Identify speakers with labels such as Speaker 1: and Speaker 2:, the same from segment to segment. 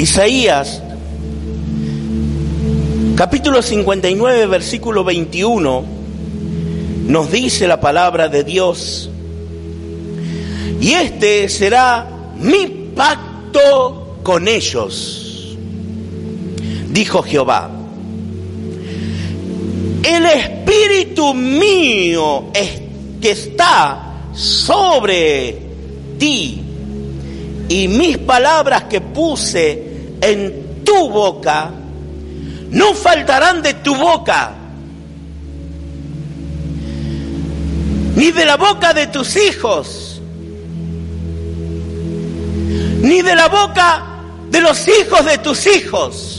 Speaker 1: Isaías, capítulo 59, versículo 21, nos dice la palabra de Dios, y este será mi pacto con ellos, dijo Jehová. El espíritu mío que está sobre ti y mis palabras que puse en tu boca no faltarán de tu boca, ni de la boca de tus hijos, ni de la boca de los hijos de tus hijos.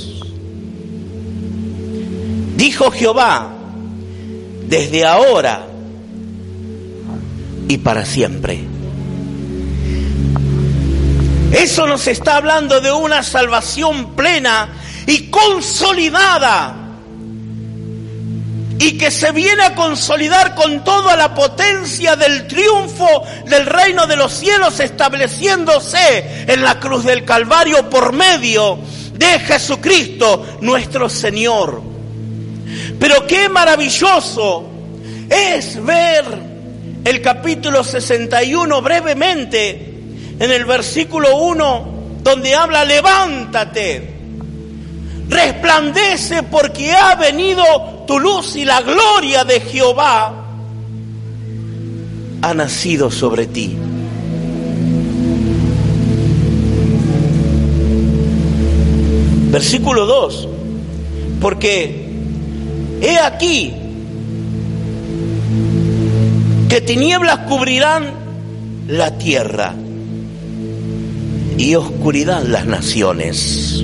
Speaker 1: Dijo Jehová, desde ahora y para siempre. Eso nos está hablando de una salvación plena y consolidada y que se viene a consolidar con toda la potencia del triunfo del reino de los cielos estableciéndose en la cruz del Calvario por medio de Jesucristo nuestro Señor. Pero qué maravilloso es ver el capítulo 61 brevemente en el versículo 1 donde habla, levántate, resplandece porque ha venido tu luz y la gloria de Jehová ha nacido sobre ti. Versículo 2, porque he aquí que tinieblas cubrirán la tierra y oscuridad las naciones.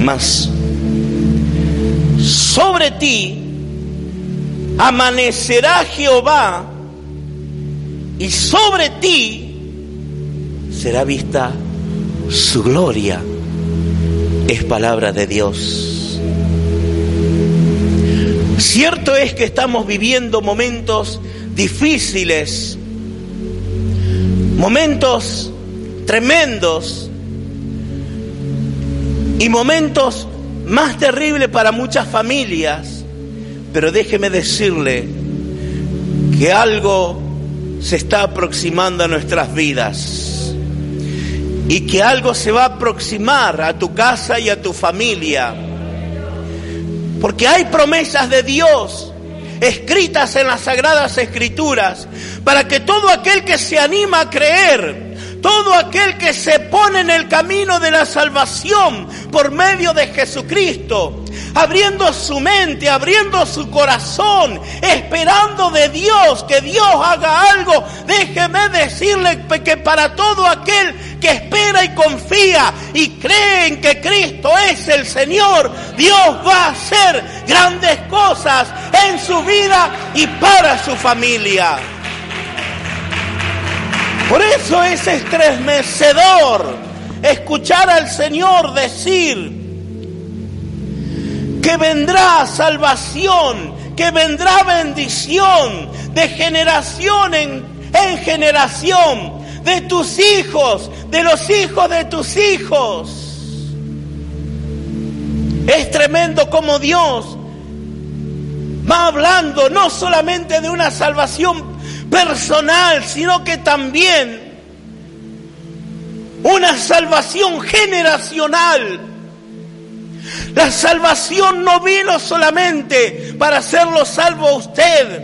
Speaker 1: Mas sobre ti amanecerá Jehová y sobre ti será vista su gloria. Es palabra de Dios. Cierto es que estamos viviendo momentos difíciles, momentos tremendos y momentos más terribles para muchas familias, pero déjeme decirle que algo se está aproximando a nuestras vidas y que algo se va a aproximar a tu casa y a tu familia, porque hay promesas de Dios escritas en las sagradas escrituras, para que todo aquel que se anima a creer, todo aquel que se pone en el camino de la salvación por medio de Jesucristo, abriendo su mente, abriendo su corazón, esperando de Dios que Dios haga algo, déjeme decirle que para todo aquel que espera y confía y cree en que Cristo es el Señor, Dios va a hacer grandes cosas en su vida y para su familia. Por eso es estremecedor escuchar al Señor decir que vendrá salvación, que vendrá bendición de generación en, en generación, de tus hijos, de los hijos de tus hijos. Es tremendo como Dios va hablando no solamente de una salvación personal, sino que también una salvación generacional. La salvación no vino solamente para hacerlo salvo a usted,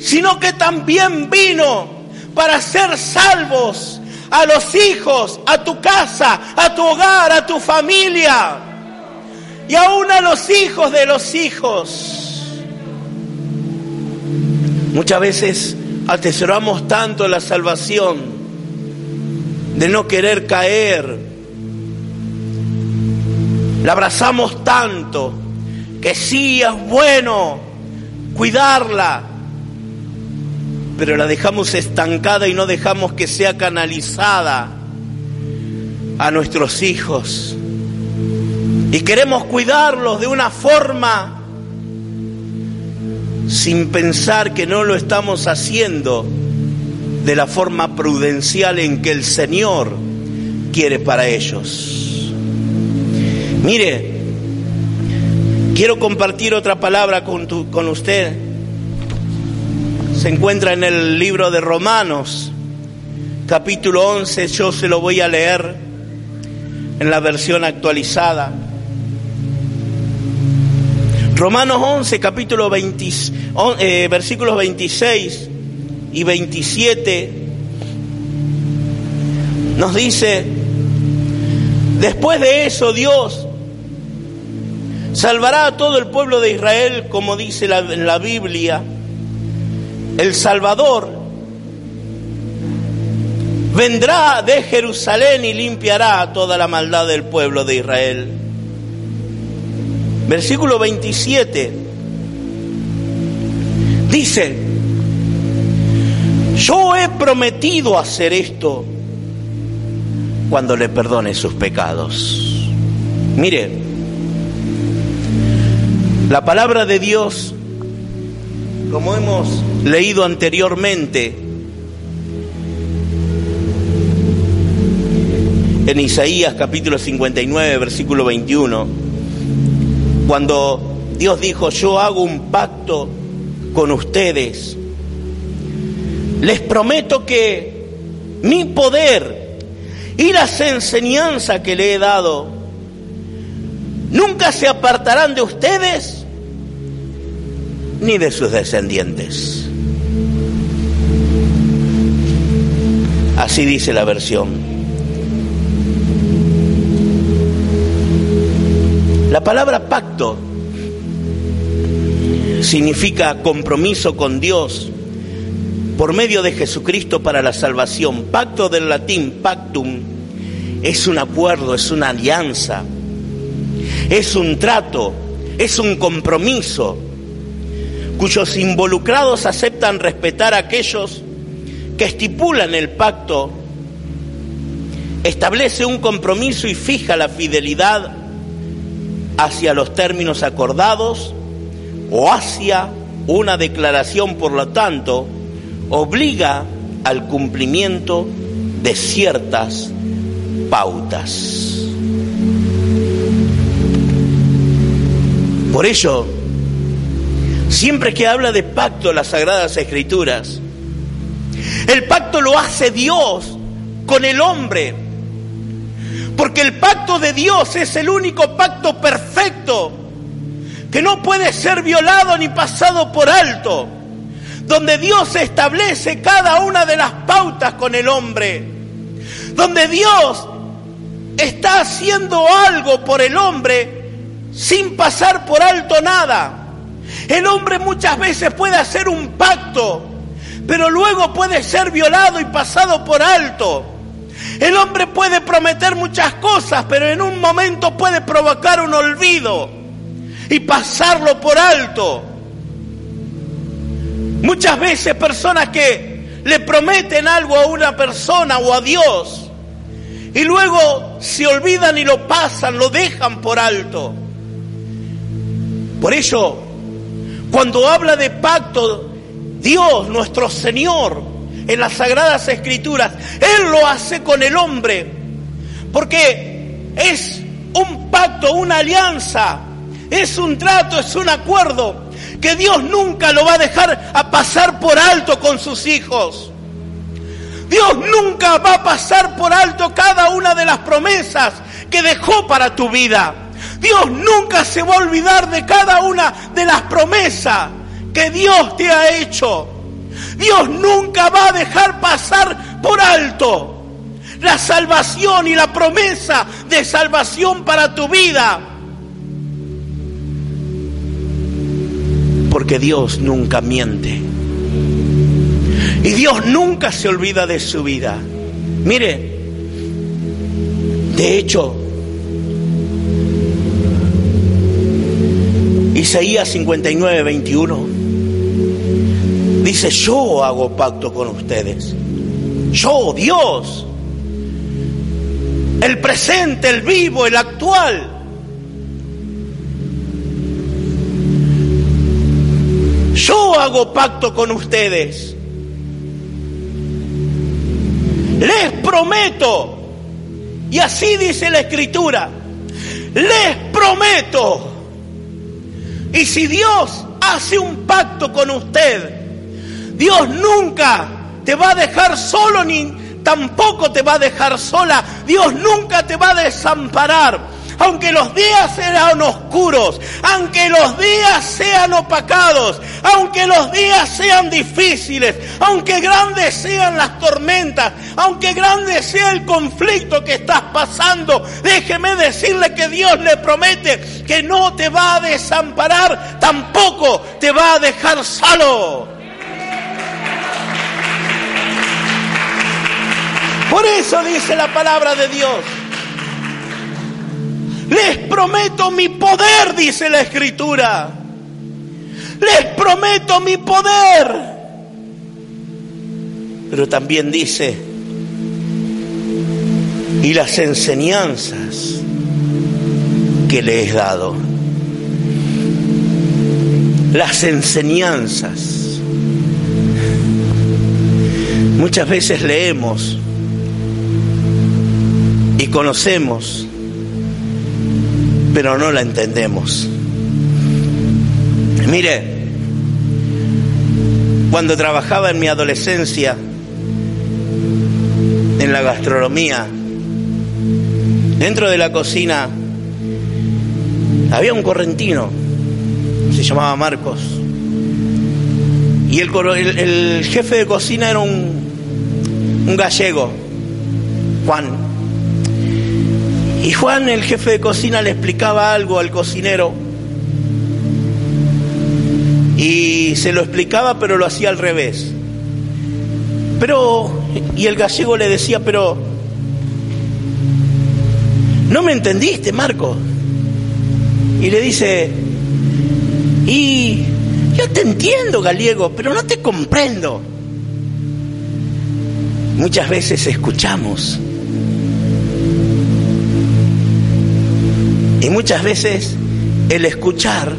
Speaker 1: sino que también vino para ser salvos a los hijos, a tu casa, a tu hogar, a tu familia y aún a los hijos de los hijos. Muchas veces atesoramos tanto la salvación de no querer caer. La abrazamos tanto que sí es bueno cuidarla, pero la dejamos estancada y no dejamos que sea canalizada a nuestros hijos. Y queremos cuidarlos de una forma sin pensar que no lo estamos haciendo de la forma prudencial en que el Señor quiere para ellos. Mire, quiero compartir otra palabra con, con usted. Se encuentra en el libro de Romanos, capítulo 11, yo se lo voy a leer en la versión actualizada. Romanos 11, capítulo 20, eh, versículos 26 y 27, nos dice, después de eso Dios salvará a todo el pueblo de Israel, como dice en la Biblia, el Salvador vendrá de Jerusalén y limpiará toda la maldad del pueblo de Israel. Versículo 27 dice, yo he prometido hacer esto cuando le perdone sus pecados. Mire, la palabra de Dios, como hemos leído anteriormente, en Isaías capítulo 59, versículo 21, cuando Dios dijo, yo hago un pacto con ustedes, les prometo que mi poder y las enseñanzas que le he dado nunca se apartarán de ustedes ni de sus descendientes. Así dice la versión. Palabra pacto significa compromiso con Dios por medio de Jesucristo para la salvación. Pacto del latín pactum es un acuerdo, es una alianza, es un trato, es un compromiso cuyos involucrados aceptan respetar a aquellos que estipulan el pacto, establece un compromiso y fija la fidelidad hacia los términos acordados o hacia una declaración, por lo tanto, obliga al cumplimiento de ciertas pautas. Por ello, siempre que habla de pacto las Sagradas Escrituras, el pacto lo hace Dios con el hombre porque el pacto de Dios es el único pacto perfecto que no puede ser violado ni pasado por alto. Donde Dios establece cada una de las pautas con el hombre. Donde Dios está haciendo algo por el hombre sin pasar por alto nada. El hombre muchas veces puede hacer un pacto, pero luego puede ser violado y pasado por alto. El hombre puede prometer muchas cosas, pero en un momento puede provocar un olvido y pasarlo por alto. Muchas veces personas que le prometen algo a una persona o a Dios y luego se olvidan y lo pasan, lo dejan por alto. Por ello, cuando habla de pacto, Dios, nuestro Señor, en las sagradas escrituras. Él lo hace con el hombre, porque es un pacto, una alianza, es un trato, es un acuerdo que Dios nunca lo va a dejar a pasar por alto con sus hijos. Dios nunca va a pasar por alto cada una de las promesas que dejó para tu vida. Dios nunca se va a olvidar de cada una de las promesas que Dios te ha hecho. Dios nunca va a dejar pasar por alto la salvación y la promesa de salvación para tu vida. Porque Dios nunca miente. Y Dios nunca se olvida de su vida. Mire, de hecho, Isaías 59, 21 Dice, yo hago pacto con ustedes. Yo, Dios. El presente, el vivo, el actual. Yo hago pacto con ustedes. Les prometo, y así dice la escritura, les prometo, y si Dios hace un pacto con usted, Dios nunca te va a dejar solo ni tampoco te va a dejar sola. Dios nunca te va a desamparar aunque los días sean oscuros, aunque los días sean opacados, aunque los días sean difíciles, aunque grandes sean las tormentas, aunque grande sea el conflicto que estás pasando, déjeme decirle que Dios le promete que no te va a desamparar, tampoco te va a dejar solo. Por eso dice la palabra de Dios. Les prometo mi poder, dice la escritura. Les prometo mi poder. Pero también dice, y las enseñanzas que le he dado. Las enseñanzas. Muchas veces leemos y conocemos pero no la entendemos. Mire, cuando trabajaba en mi adolescencia en la gastronomía, dentro de la cocina había un correntino, se llamaba Marcos, y el, jefe de cocina era un, un gallego, Juan. Y Juan, el jefe de cocina, le explicaba algo al cocinero. Y se lo explicaba, pero lo hacía al revés. Pero, y el gallego le decía, pero, no me entendiste, Marco. Y le dice, y yo te entiendo, gallego, pero no te comprendo. Muchas veces escuchamos Y muchas veces el escuchar,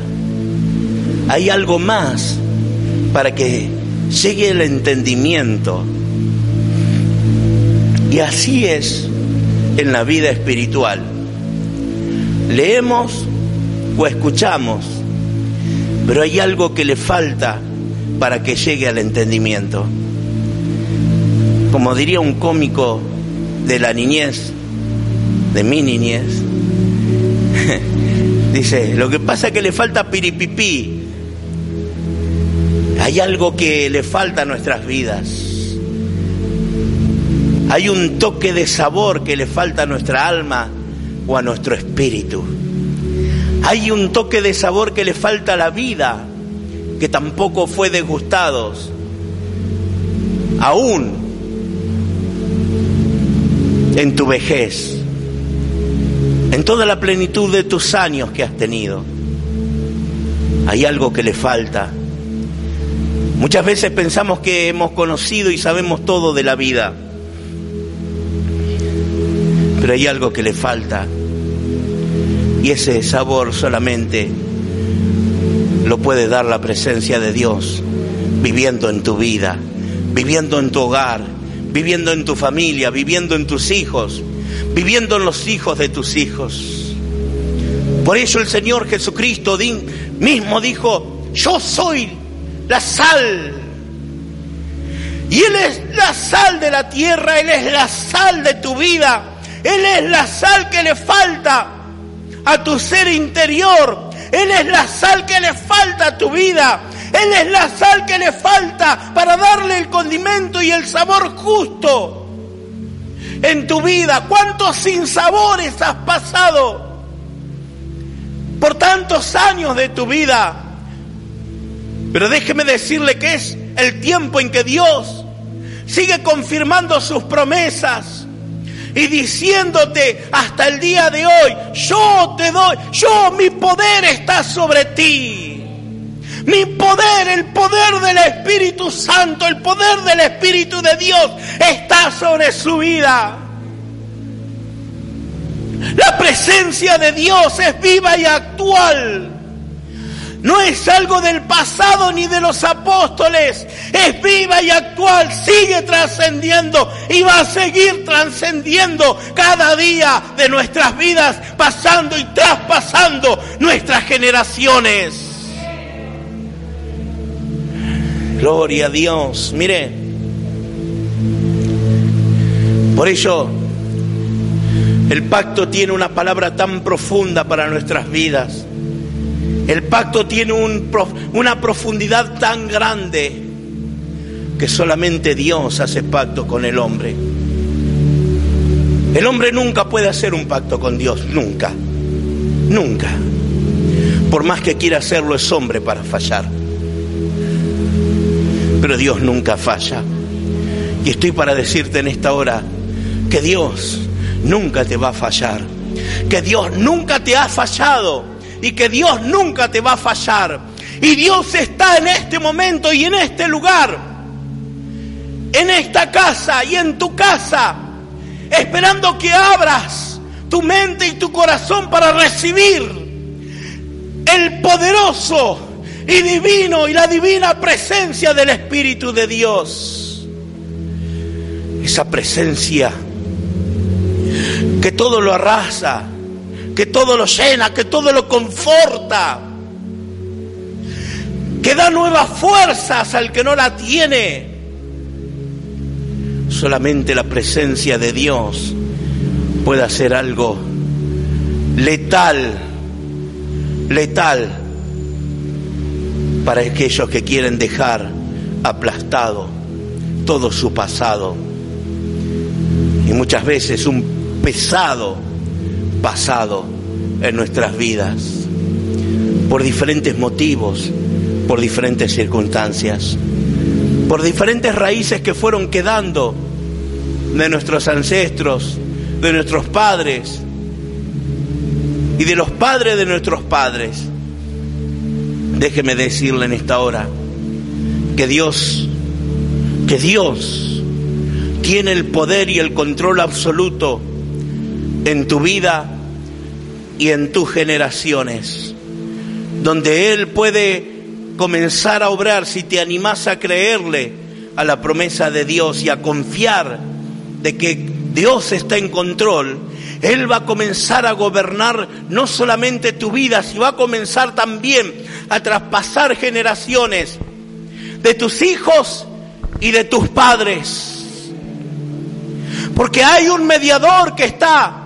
Speaker 1: hay algo más para que llegue el entendimiento. Y así es en la vida espiritual. Leemos o escuchamos, pero hay algo que le falta para que llegue al entendimiento. Como diría un cómico de la niñez, de mi niñez, Dice, lo que pasa es que le falta piripipí. Hay algo que le falta a nuestras vidas. Hay un toque de sabor que le falta a nuestra alma o a nuestro espíritu. Hay un toque de sabor que le falta a la vida, que tampoco fue degustado. Aún en tu vejez en toda la plenitud de tus años que has tenido. Hay algo que le falta. Muchas veces pensamos que hemos conocido y sabemos todo de la vida, pero hay algo que le falta. Y ese sabor solamente lo puede dar la presencia de Dios viviendo en tu vida, viviendo en tu hogar, viviendo en tu familia, viviendo en tus hijos, viviendo en los hijos de tus hijos. Por eso el Señor Jesucristo mismo dijo, yo soy la sal. Y Él es la sal de la tierra, Él es la sal de tu vida, Él es la sal que le falta a tu ser interior, Él es la sal que le falta a tu vida, Él es la sal que le falta para darle el condimento y el sabor justo en tu vida? ¿Cuántos sinsabores has pasado por tantos años de tu vida? Pero déjeme decirle que es el tiempo en que Dios sigue confirmando sus promesas y diciéndote hasta el día de hoy, yo te doy, yo mi poder está sobre ti. Mi poder, el poder del Espíritu Santo, el poder del Espíritu de Dios está sobre su vida. La presencia de Dios es viva y actual. no es algo del pasado ni de los apóstoles, es viva y actual, sigue trascendiendo y va a seguir trascendiendo cada día de nuestras vidas, pasando y traspasando nuestras generaciones. Gloria a Dios. Mire, por ello el pacto tiene una palabra tan profunda para nuestras vidas. El pacto tiene una profundidad tan grande que solamente Dios hace pacto con el hombre. El hombre nunca puede hacer un pacto con Dios, nunca, nunca. Por más que quiera hacerlo es hombre para fallar. Pero Dios nunca falla. Y estoy para decirte en esta hora que Dios nunca te va a fallar. Que Dios nunca te ha fallado y que Dios nunca te va a fallar. Y Dios está en este momento y en este lugar, en esta casa y en tu casa, esperando que abras tu mente y tu corazón para recibir el poderoso y divino y la divina presencia del Espíritu de Dios. Esa presencia que todo lo arrasa que todo lo llena, que todo lo conforta, que da nuevas fuerzas al que no la tiene. Solamente la presencia de Dios puede hacer algo letal, letal para aquellos que quieren dejar aplastado todo su pasado y muchas veces un pesado pasado en nuestras vidas, por diferentes motivos, por diferentes circunstancias, por diferentes raíces que fueron quedando de nuestros ancestros, de nuestros padres y de los padres de nuestros padres. Déjeme decirle en esta hora que Dios, que Dios tiene el poder y el control absoluto en tu vida y en tus generaciones, donde Él puede comenzar a obrar si te animas a creerle a la promesa de Dios y a confiar de que Dios está en control, Él va a comenzar a gobernar no solamente tu vida, sino va a comenzar también a traspasar generaciones de tus hijos y de tus padres. Porque hay un mediador que está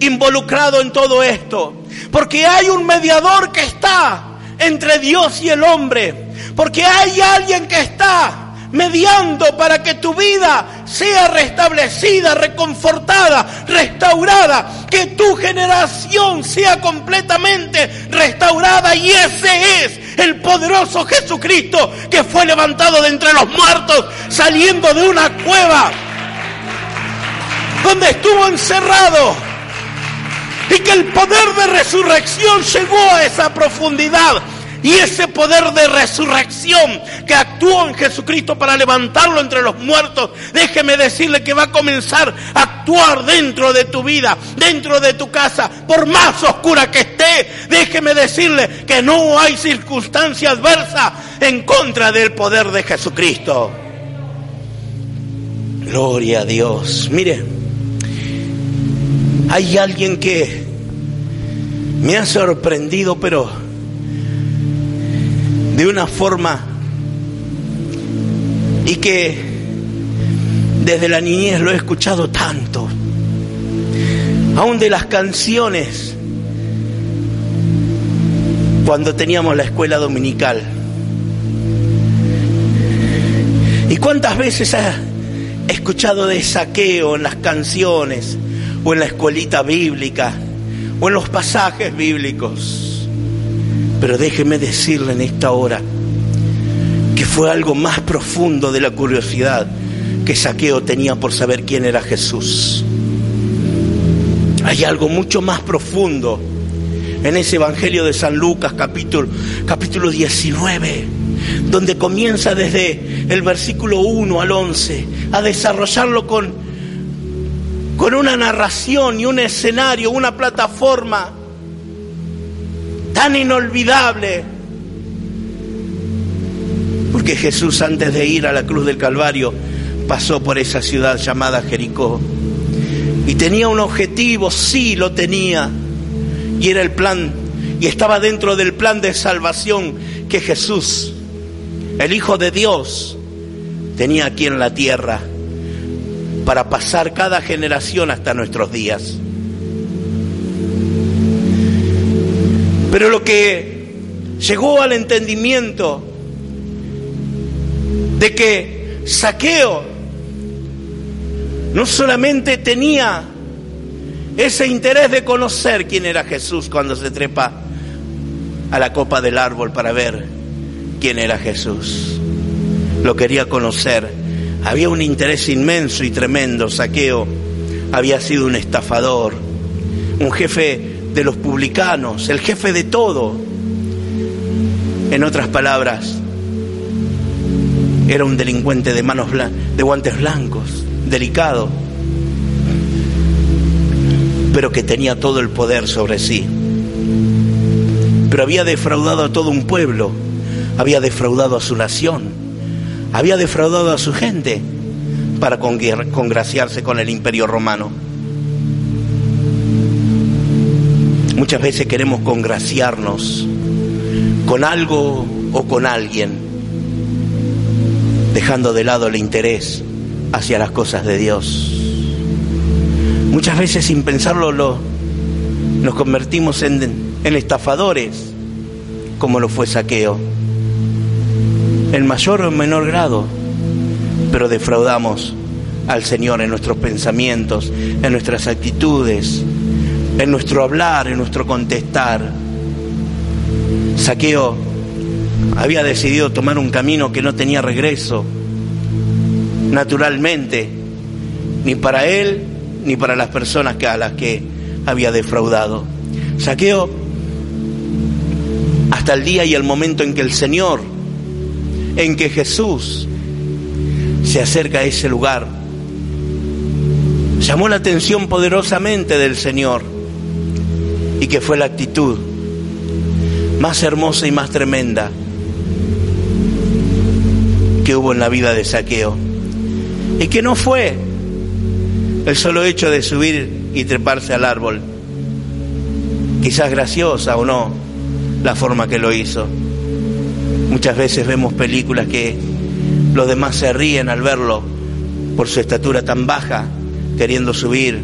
Speaker 1: involucrado en todo esto. Porque hay un mediador que está entre Dios y el hombre. Porque hay alguien que está mediando para que tu vida sea restablecida, reconfortada, restaurada, que tu generación sea completamente restaurada y ese es el poderoso Jesucristo que fue levantado de entre los muertos saliendo de una cueva donde estuvo encerrado y que el poder de resurrección llegó a esa profundidad. Y ese poder de resurrección que actuó en Jesucristo para levantarlo entre los muertos, déjeme decirle que va a comenzar a actuar dentro de tu vida, dentro de tu casa, por más oscura que esté. Déjeme decirle que no hay circunstancia adversa en contra del poder de Jesucristo. Gloria a Dios. Mire, hay alguien que me ha sorprendido, pero de una forma y que desde la niñez lo he escuchado tanto, aún de las canciones, cuando teníamos la escuela dominical. ¿Y cuántas veces ha escuchado de saqueo en las canciones? o en la escuelita bíblica o en los pasajes bíblicos. Pero déjeme decirle en esta hora que fue algo más profundo de la curiosidad que Saqueo tenía por saber quién era Jesús. Hay algo mucho más profundo en ese Evangelio de San Lucas capítulo, capítulo 19, donde comienza desde el versículo 1 al 11 a desarrollarlo con con una narración y un escenario, una plataforma tan inolvidable. Porque Jesús antes de ir a la cruz del Calvario pasó por esa ciudad llamada Jericó. Y tenía un objetivo, sí lo tenía. Y era el plan, y estaba dentro del plan de salvación que Jesús, el Hijo de Dios, tenía aquí en la tierra para pasar cada generación hasta nuestros días. Pero lo que llegó al entendimiento de que Saqueo no solamente tenía ese interés de conocer quién era Jesús cuando se trepa a la copa del árbol para ver quién era Jesús. Lo quería conocer. Había un interés inmenso y tremendo. Saqueo había sido un estafador, un jefe de los publicanos, el jefe de todo. En otras palabras, era un delincuente de manos de guantes blancos, delicado, pero que tenía todo el poder sobre sí. Pero había defraudado a todo un pueblo, había defraudado a su nación, había defraudado a su gente para congraciarse con el imperio romano. Muchas veces queremos congraciarnos con algo o con alguien, dejando de lado el interés hacia las cosas de Dios. Muchas veces sin pensarlo lo, nos convertimos en, en estafadores, como lo fue Saqueo, en mayor o menor grado, pero defraudamos al Señor en nuestros pensamientos, en nuestras actitudes, en nuestro hablar, en nuestro contestar. Saqueo había decidido tomar un camino que no tenía regreso, naturalmente, ni para él ni para las personas a las que había defraudado. Saqueo hasta el día y el momento en que el Señor, en que Jesús se acerca a ese lugar, llamó la atención poderosamente del Señor y que fue la actitud más hermosa y más tremenda que hubo en la vida de Saqueo. Y que no fue el solo hecho de subir y treparse al árbol, quizás graciosa o no, la forma que lo hizo. Muchas veces vemos películas que los demás se ríen al verlo por su estatura tan baja, queriendo subir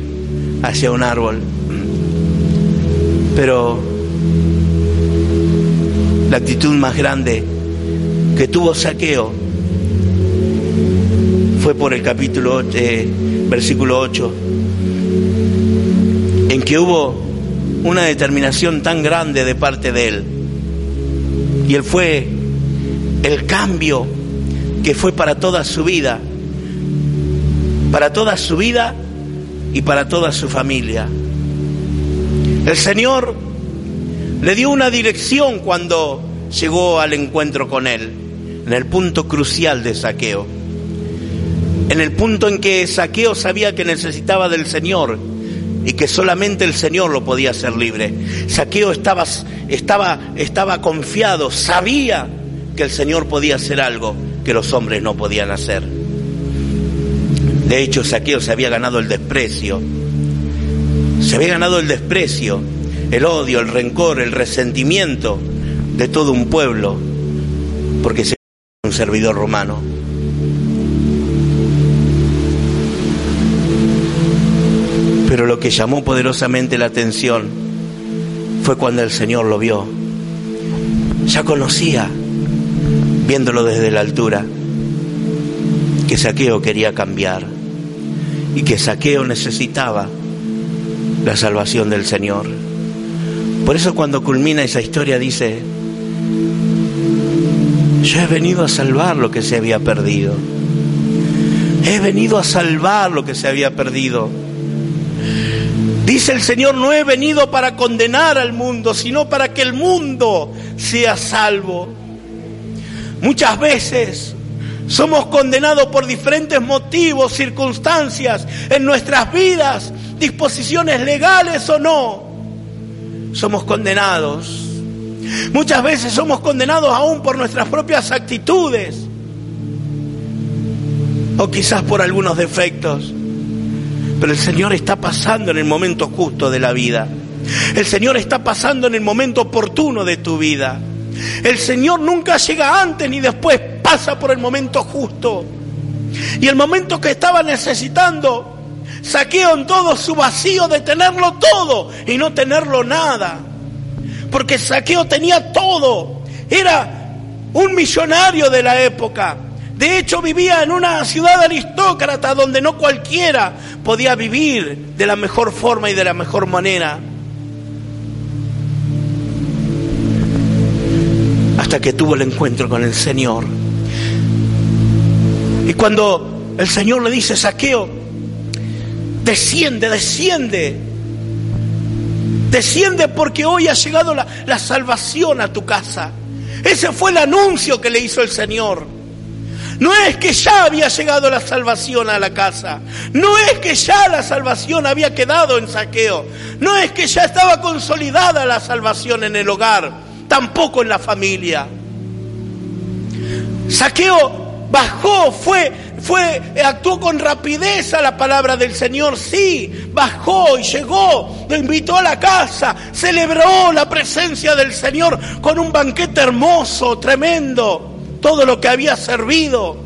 Speaker 1: hacia un árbol. Pero la actitud más grande que tuvo Saqueo fue por el capítulo eh, versículo 8, en que hubo una determinación tan grande de parte de él. Y él fue el cambio que fue para toda su vida, para toda su vida y para toda su familia. El Señor le dio una dirección cuando llegó al encuentro con Él, en el punto crucial de saqueo, en el punto en que saqueo sabía que necesitaba del Señor y que solamente el Señor lo podía hacer libre. Saqueo estaba, estaba, estaba confiado, sabía que el Señor podía hacer algo que los hombres no podían hacer. De hecho, Saqueo se había ganado el desprecio se había ganado el desprecio, el odio, el rencor, el resentimiento de todo un pueblo, porque se un servidor romano. Pero lo que llamó poderosamente la atención fue cuando el Señor lo vio. Ya conocía, viéndolo desde la altura, que Saqueo quería cambiar y que Saqueo necesitaba la salvación del Señor. Por eso cuando culmina esa historia dice, yo he venido a salvar lo que se había perdido. He venido a salvar lo que se había perdido. Dice el Señor, no he venido para condenar al mundo, sino para que el mundo sea salvo. Muchas veces somos condenados por diferentes motivos, circunstancias en nuestras vidas disposiciones legales o no, somos condenados Muchas veces somos condenados aún por nuestras propias actitudes o quizás por algunos defectos. Pero el Señor está pasando en el momento justo de la vida. El Señor está pasando en el momento oportuno de tu vida. El Señor nunca llega antes ni después, pasa por el momento justo. Y el momento que estaba necesitando, saqueó en todo su vacío de tenerlo todo y no tenerlo nada. Porque Saqueo tenía todo. Era un millonario de la época. De hecho, vivía en una ciudad aristócrata donde no cualquiera podía vivir de la mejor forma y de la mejor manera. Hasta que tuvo el encuentro con el Señor. Y cuando el Señor le dice, saqueo, desciende, desciende, desciende porque hoy ha llegado la, salvación a tu casa. Ese fue el anuncio que le hizo el Señor. No es que ya había llegado la salvación a la casa. No es que ya la salvación había quedado en saqueo. No es que ya estaba consolidada la salvación en el hogar. Tampoco en la familia. Saqueo bajó, fue, fue, actuó con rapidez a la palabra del Señor. Sí, bajó y llegó, lo invitó a la casa, celebró la presencia del Señor con un banquete hermoso, tremendo todo lo que había servido.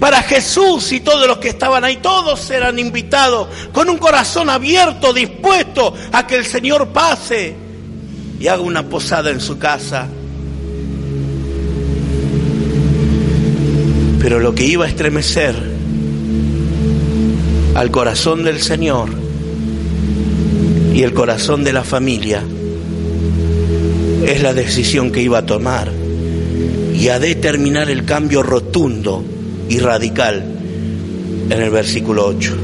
Speaker 1: Para Jesús y todos los que estaban ahí, todos eran invitados con un corazón abierto, dispuesto a que el Señor pase y haga una posada en su casa. Pero lo que iba a estremecer al corazón del Señor y el corazón de la familia es la decisión que iba a tomar y a determinar el cambio rotundo y radical en el versículo 8.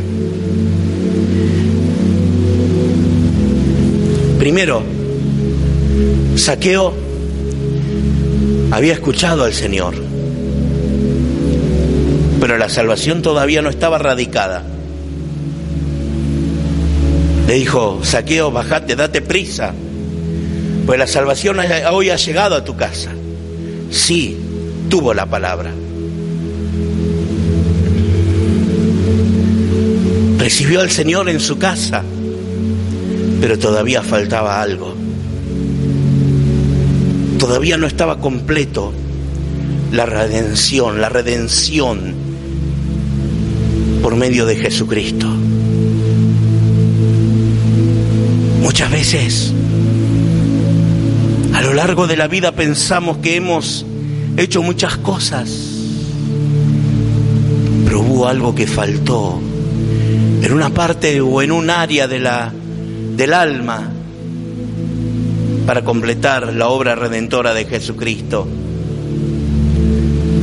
Speaker 1: Primero, Saqueo había escuchado al Señor, pero la salvación todavía no estaba radicada. Le dijo, Saqueo, bajate, date prisa, pues la salvación hoy ha llegado a tu casa sí tuvo la palabra. Recibió al Señor en su casa, pero todavía faltaba algo. Todavía no estaba completo la redención, la redención por medio de Jesucristo. Muchas veces a lo largo de la vida pensamos que hemos hecho muchas cosas, pero hubo algo que faltó en una parte o en un área de la, del alma para completar la obra redentora de Jesucristo.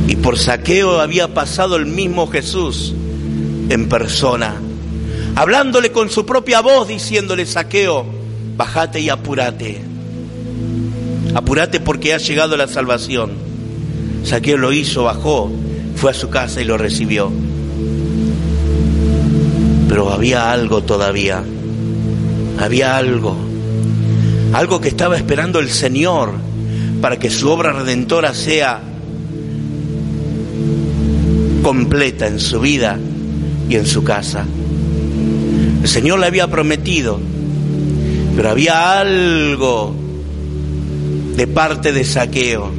Speaker 1: Y por saqueo había pasado el mismo Jesús en persona, hablándole con su propia voz, diciéndole, saqueo, bajate y apúrate apúrate porque ha llegado la salvación. Saqueo lo hizo, bajó, fue a su casa y lo recibió. Pero había algo todavía, había algo, algo que estaba esperando el Señor para que su obra redentora sea completa en su vida y en su casa. El Señor le había prometido, pero había algo de parte de saqueo.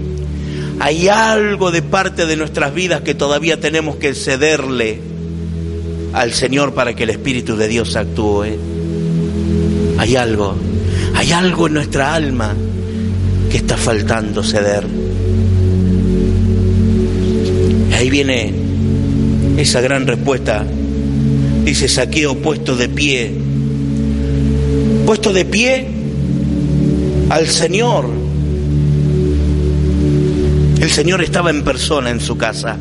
Speaker 1: Hay algo de parte de nuestras vidas que todavía tenemos que cederle al Señor para que el Espíritu de Dios actúe. Hay algo, hay algo en nuestra alma que está faltando ceder. ahí viene esa gran respuesta. Dice saqueo puesto de pie. Puesto de pie al Señor el Señor estaba en persona en su casa.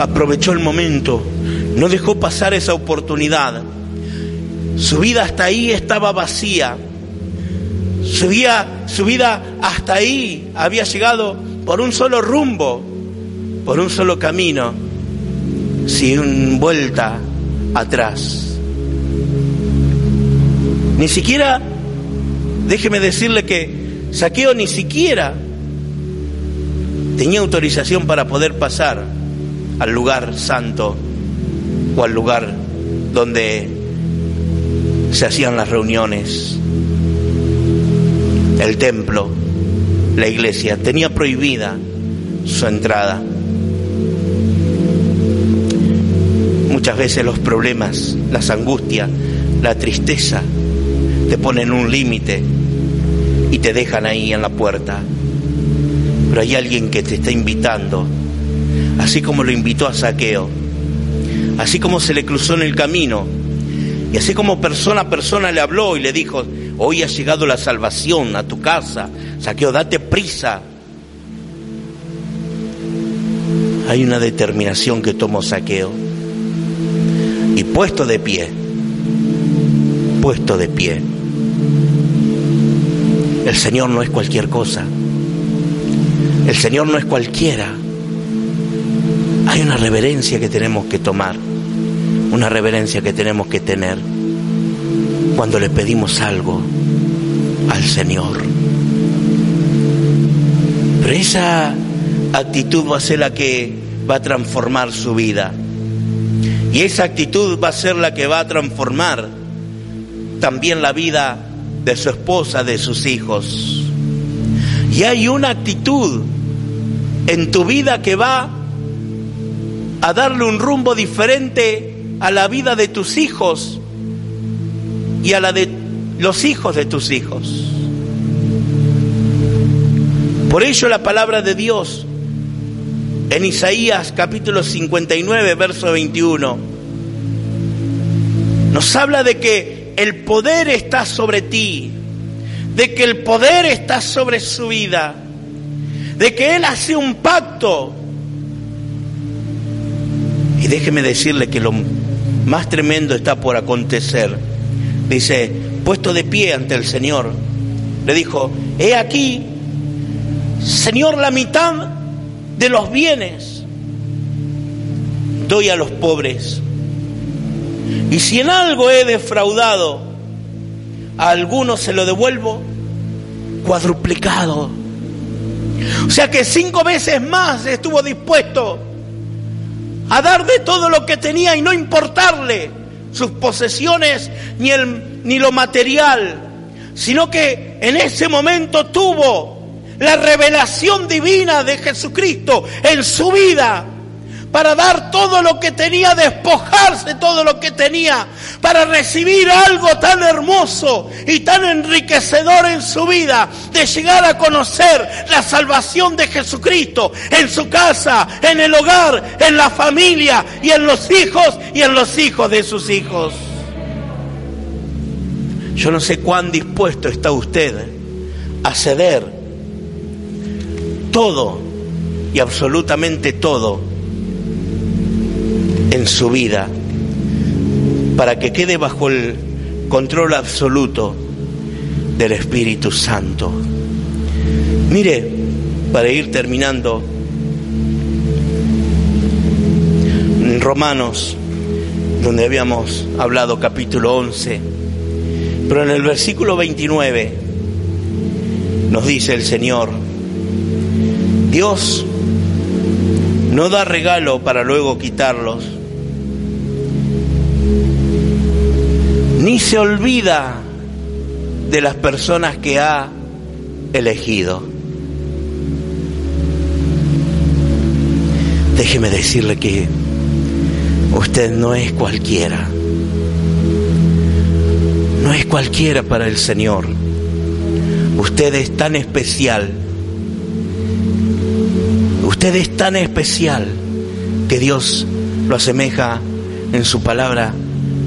Speaker 1: Aprovechó el momento, no dejó pasar esa oportunidad. Su vida hasta ahí estaba vacía. Su vida, su vida hasta ahí había llegado por un solo rumbo, por un solo camino, sin vuelta atrás. Ni siquiera déjeme decirle que Saqueo ni siquiera tenía autorización para poder pasar al lugar santo o al lugar donde se hacían las reuniones, el templo, la iglesia. Tenía prohibida su entrada. Muchas veces los problemas, las angustias, la tristeza te ponen un límite y te dejan ahí en la puerta. Pero hay alguien que te está invitando, así como lo invitó a Saqueo, así como se le cruzó en el camino, y así como persona a persona le habló y le dijo, hoy ha llegado la salvación a tu casa, Saqueo, date prisa. Hay una determinación que tomó Saqueo. Y puesto de pie, puesto de pie. El Señor no es cualquier cosa. El Señor no es cualquiera. Hay una reverencia que tenemos que tomar, una reverencia que tenemos que tener cuando le pedimos algo al Señor. Pero esa actitud va a ser la que va a transformar su vida. Y esa actitud va a ser la que va a transformar también la vida de su esposa, de sus hijos. Y hay una actitud en tu vida que va a darle un rumbo diferente a la vida de tus hijos y a la de los hijos de tus hijos. Por ello la palabra de Dios en Isaías capítulo 59, verso 21, nos habla de que el poder está sobre ti, de que el poder está sobre su vida, de que Él hace un pacto. Y déjeme decirle que lo más tremendo está por acontecer. Dice, puesto de pie ante el Señor, le dijo, he aquí, Señor, la mitad de los bienes doy a los pobres. Y si en algo he defraudado, a algunos se lo devuelvo cuadruplicado. O sea que cinco veces más estuvo dispuesto a dar de todo lo que tenía y no importarle sus posesiones ni, el, ni lo material, sino que en ese momento tuvo la revelación divina de Jesucristo en su vida para dar todo lo que tenía, despojarse todo lo que tenía, para recibir algo tan hermoso y tan enriquecedor en su vida, de llegar a conocer la salvación de Jesucristo en su casa, en el hogar, en la familia y en los hijos y en los hijos de sus hijos. Yo no sé cuán dispuesto está usted a ceder todo y absolutamente todo en su vida para que quede bajo el control absoluto del Espíritu Santo. Mire, para ir terminando, en Romanos, donde habíamos hablado capítulo 11, pero en el versículo 29 nos dice el Señor, Dios no da regalo para luego quitarlos, ni se olvida de las personas que ha elegido. Déjeme decirle que usted no es cualquiera. No es cualquiera para el Señor. Usted es tan especial. Usted es tan especial que Dios lo asemeja en su palabra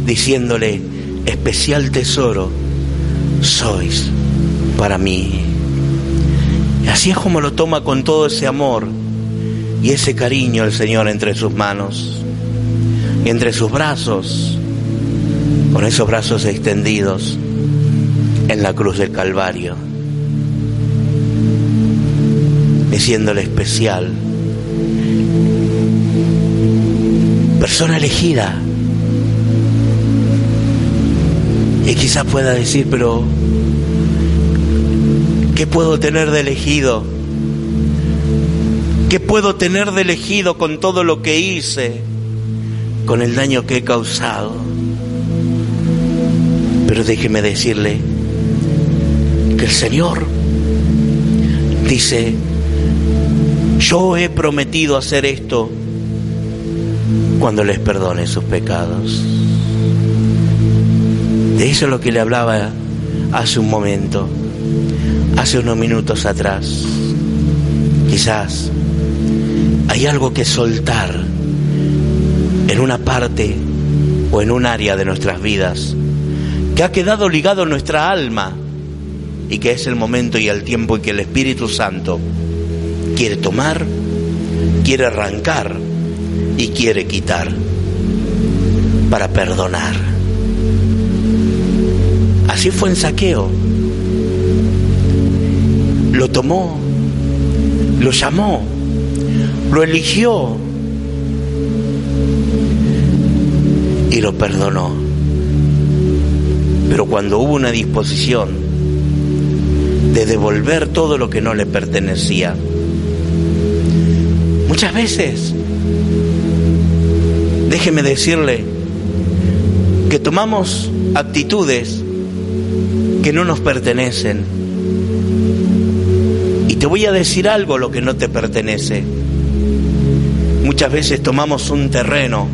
Speaker 1: diciéndole, especial tesoro sois para mí. Y así es como lo toma con todo ese amor y ese cariño el Señor entre sus manos y entre sus brazos, con esos brazos extendidos en la cruz del Calvario, diciéndole especial, persona elegida, Y quizás pueda decir, pero ¿Qué puedo tener de elegido? ¿Qué puedo tener de elegido con todo lo que hice? Con el daño que he causado. Pero déjeme decirle que el Señor dice, yo he prometido hacer esto cuando les perdone sus pecados. De eso es lo que le hablaba hace un momento, hace unos minutos atrás. Quizás hay algo que soltar en una parte o en un área de nuestras vidas que ha quedado ligado a nuestra alma y que es el momento y el tiempo en que el Espíritu Santo quiere tomar, quiere arrancar y quiere quitar para perdonar. Así fue en saqueo. Lo tomó, lo llamó, lo eligió y lo perdonó. Pero cuando hubo una disposición de devolver todo lo que no le pertenecía, muchas veces, déjeme decirle, que tomamos actitudes que no nos pertenecen. Y te voy a decir algo lo que no te pertenece. Muchas veces tomamos un terreno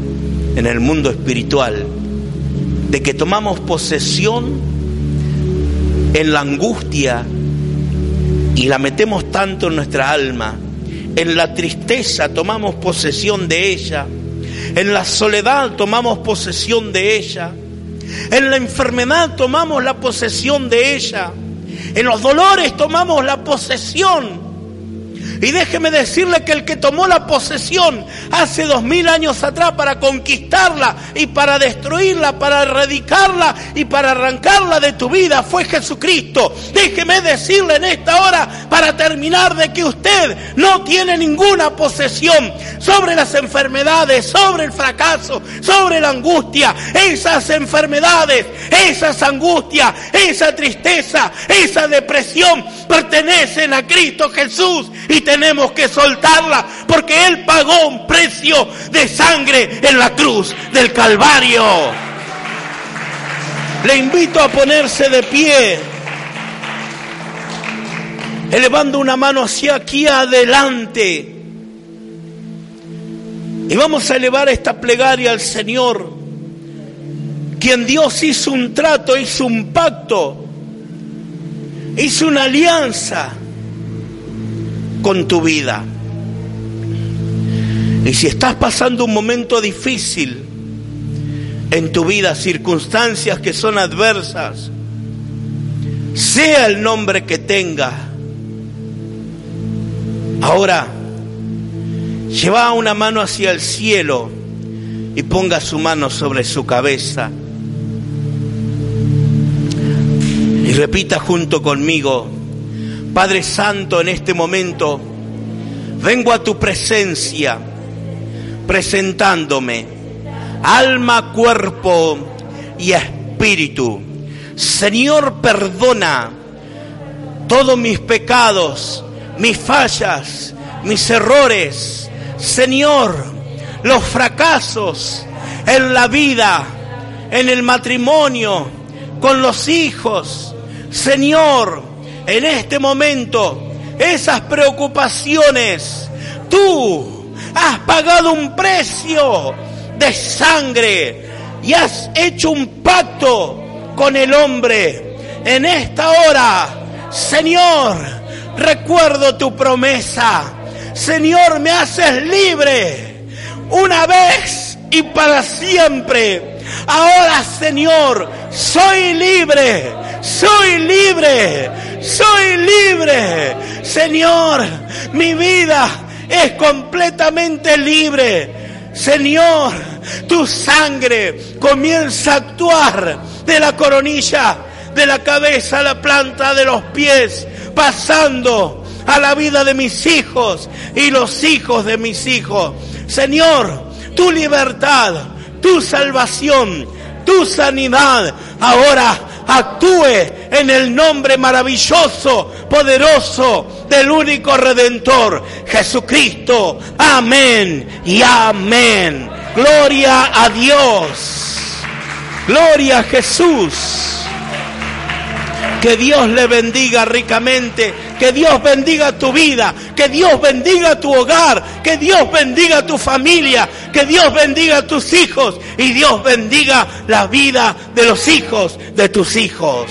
Speaker 1: en el mundo espiritual de que tomamos posesión en la angustia y la metemos tanto en nuestra alma, en la tristeza tomamos posesión de ella, en la soledad tomamos posesión de ella, en la enfermedad tomamos la posesión de ella, en los dolores tomamos la posesión y déjeme decirle que el que tomó la posesión hace dos mil años atrás para conquistarla y para destruirla, para erradicarla y para arrancarla de tu vida fue Jesucristo. Déjeme decirle en esta hora para terminar de que usted no tiene ninguna posesión sobre las enfermedades, sobre el fracaso, sobre la angustia. Esas enfermedades, esas angustias, esa tristeza, esa depresión pertenecen a Cristo Jesús y tenemos que soltarla porque Él pagó un precio de sangre en la cruz del Calvario. Le invito a ponerse de pie, elevando una mano hacia aquí adelante. Y vamos a elevar esta plegaria al Señor, quien Dios hizo un trato, hizo un pacto, hizo una alianza con tu vida. Y si estás pasando un momento difícil en tu vida, circunstancias que son adversas, sea el nombre que tenga, ahora lleva una mano hacia el cielo y ponga su mano sobre su cabeza. Y repita junto conmigo, Padre Santo, en este momento vengo a tu presencia presentándome alma, cuerpo y espíritu. Señor, perdona todos mis pecados, mis fallas, mis errores. Señor, los fracasos en la vida, en el matrimonio, con los hijos. Señor, en este momento esas preocupaciones. Tú has pagado un precio de sangre y has hecho un pacto con el hombre. En esta hora, Señor, recuerdo tu promesa. Señor, me haces libre una vez y para siempre. Ahora, Señor, soy libre, soy libre soy libre. Señor, mi vida es completamente libre. Señor, tu sangre comienza a actuar de la coronilla, de la cabeza a la planta de los pies, pasando a la vida de mis hijos y los hijos de mis hijos. Señor, tu libertad, tu salvación, tu sanidad ahora actúe en el nombre maravilloso, poderoso del único redentor, Jesucristo. Amén y amén. Gloria a Dios. Gloria a Jesús. Que Dios le bendiga ricamente, que Dios bendiga tu vida, que Dios bendiga tu hogar, que Dios bendiga tu familia, que Dios bendiga tus hijos y Dios bendiga la vida de los hijos de tus hijos.